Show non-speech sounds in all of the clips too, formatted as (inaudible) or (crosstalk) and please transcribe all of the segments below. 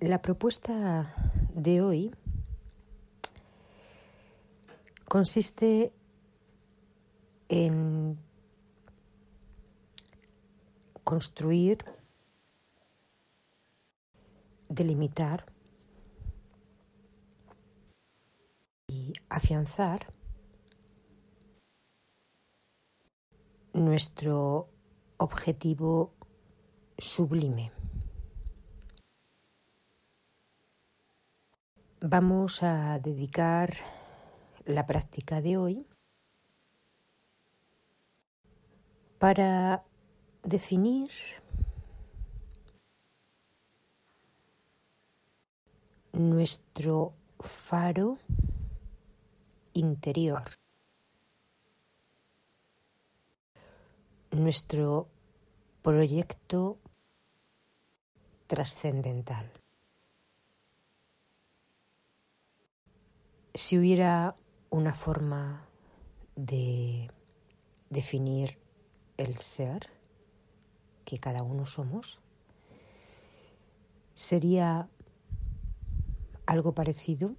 La propuesta de hoy consiste en construir, delimitar y afianzar nuestro objetivo sublime. Vamos a dedicar la práctica de hoy para definir nuestro faro interior, nuestro proyecto trascendental. Si hubiera una forma de definir el ser que cada uno somos, sería algo parecido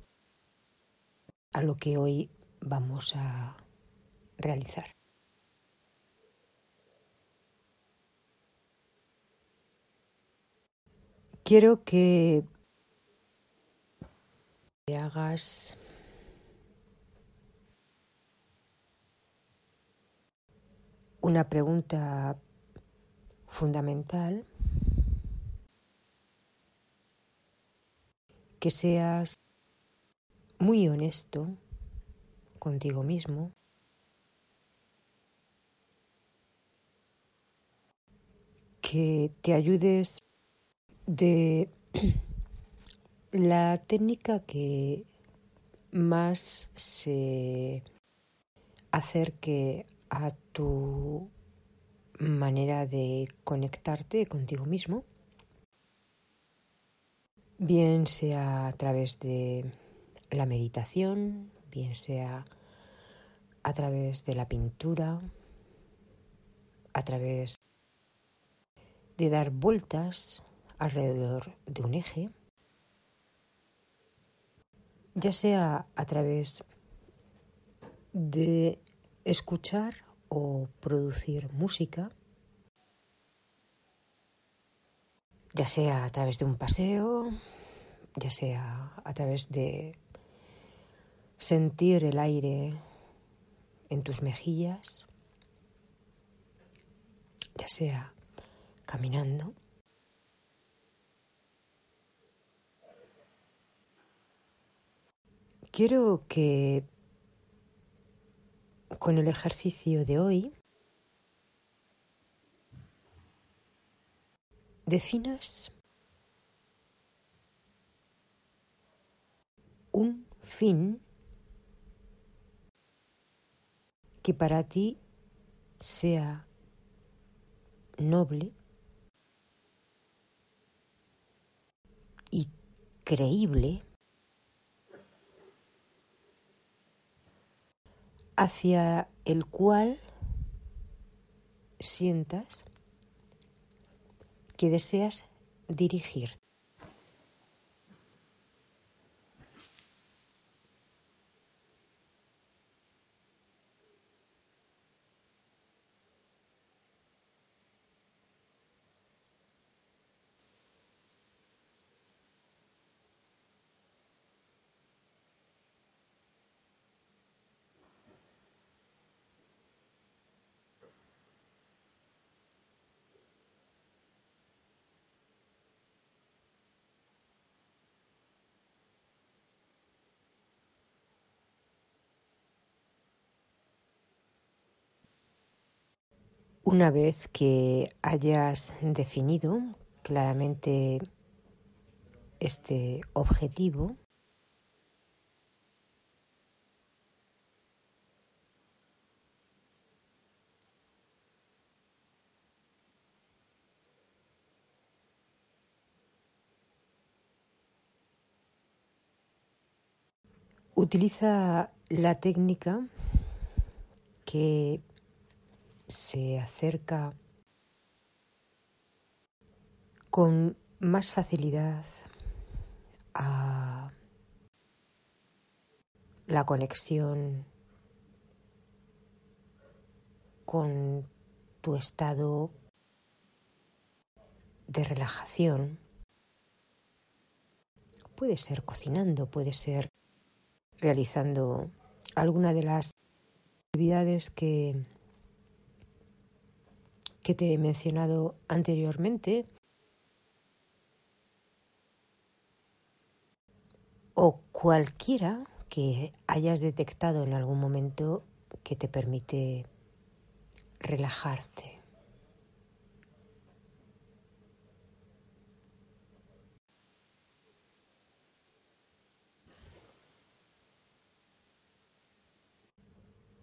a lo que hoy vamos a realizar. Quiero que hagas una pregunta fundamental, que seas muy honesto contigo mismo, que te ayudes de (clears throat) la técnica que más se acerque a tu manera de conectarte contigo mismo, bien sea a través de la meditación, bien sea a través de la pintura, a través de dar vueltas alrededor de un eje, ya sea a través de escuchar o producir música, ya sea a través de un paseo, ya sea a través de sentir el aire en tus mejillas, ya sea caminando. Quiero que con el ejercicio de hoy definas un fin que para ti sea noble y creíble hacia el cual sientas que deseas dirigirte. Una vez que hayas definido claramente este objetivo, utiliza la técnica que se acerca con más facilidad a la conexión con tu estado de relajación. Puede ser cocinando, puede ser realizando alguna de las actividades que, que te he mencionado anteriormente o cualquiera que hayas detectado en algún momento que te permite relajarte.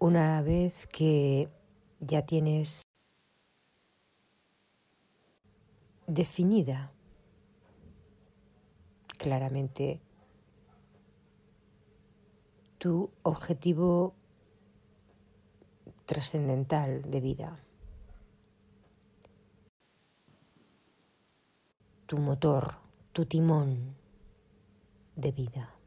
Una vez que ya tienes definida claramente tu objetivo trascendental de vida, tu motor, tu timón de vida.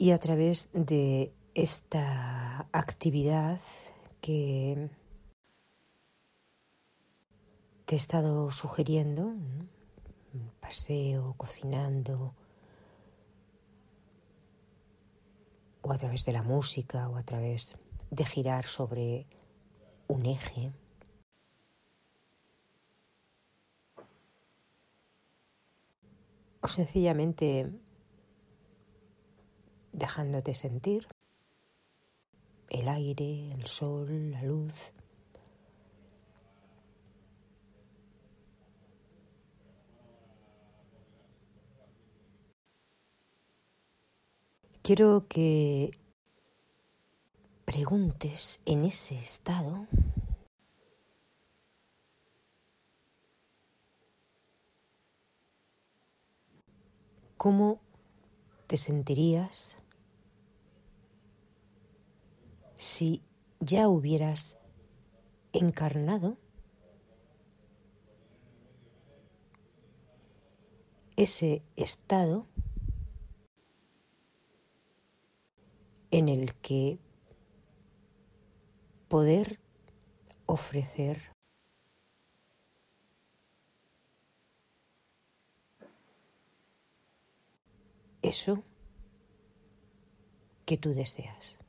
Y a través de esta actividad que te he estado sugiriendo, paseo, cocinando, o a través de la música, o a través de girar sobre un eje. O sencillamente dejándote sentir el aire, el sol, la luz. Quiero que preguntes en ese estado cómo te sentirías si ya hubieras encarnado ese estado en el que poder ofrecer eso que tú deseas.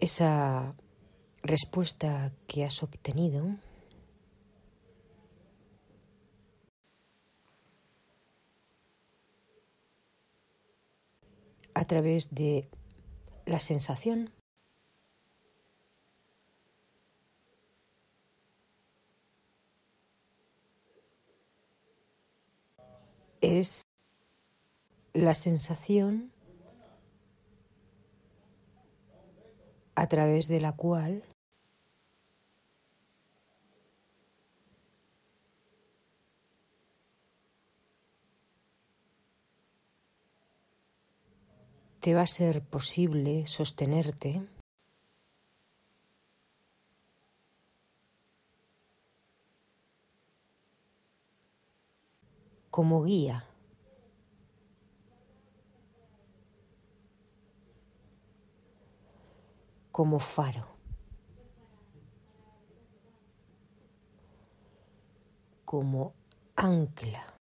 Esa respuesta que has obtenido. A través de la sensación. Es la sensación a través de la cual te va a ser posible sostenerte como guía como faro. como ancla.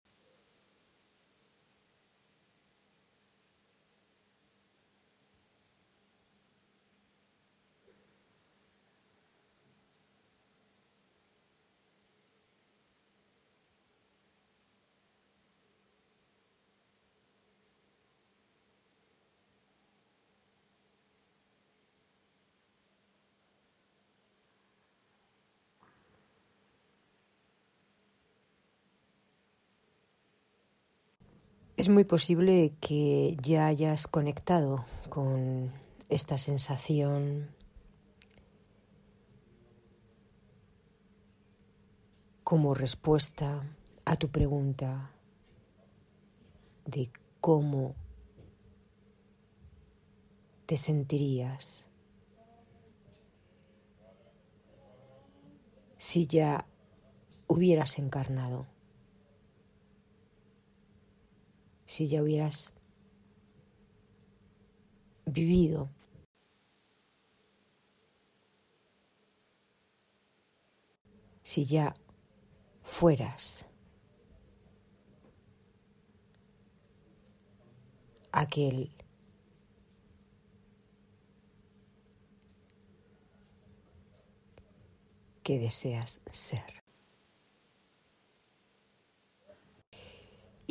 Es muy posible que ya hayas conectado con esta sensación. Como respuesta a tu pregunta de cómo te sentirías si ya hubieras encarnado, si ya hubieras vivido si ya fueras aquel que deseas ser.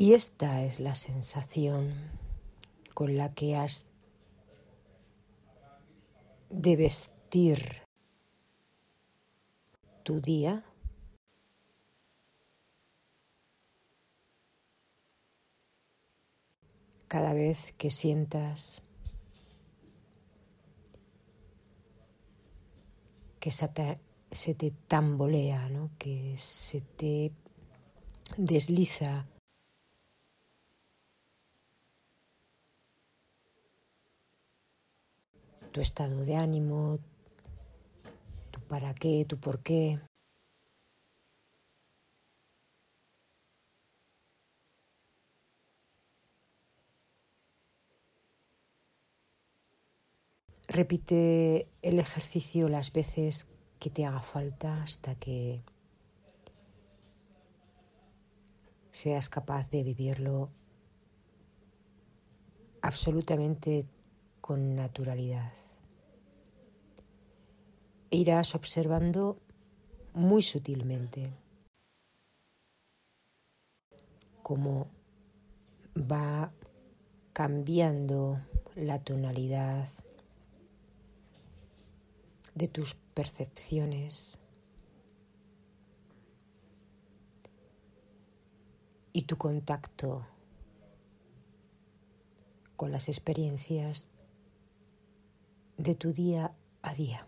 Y esta es la sensación con la que has de vestir tu día cada vez que sientas que se te, tambolea, ¿no? que se te desliza tu estado de ánimo, tu para qué, tu por qué. Repite el ejercicio las veces que te haga falta hasta que seas capaz de vivirlo absolutamente con naturalidad. irás observando muy sutilmente cómo va cambiando la tonalidad de tus percepciones y tu contacto con las experiencias de tu día a día.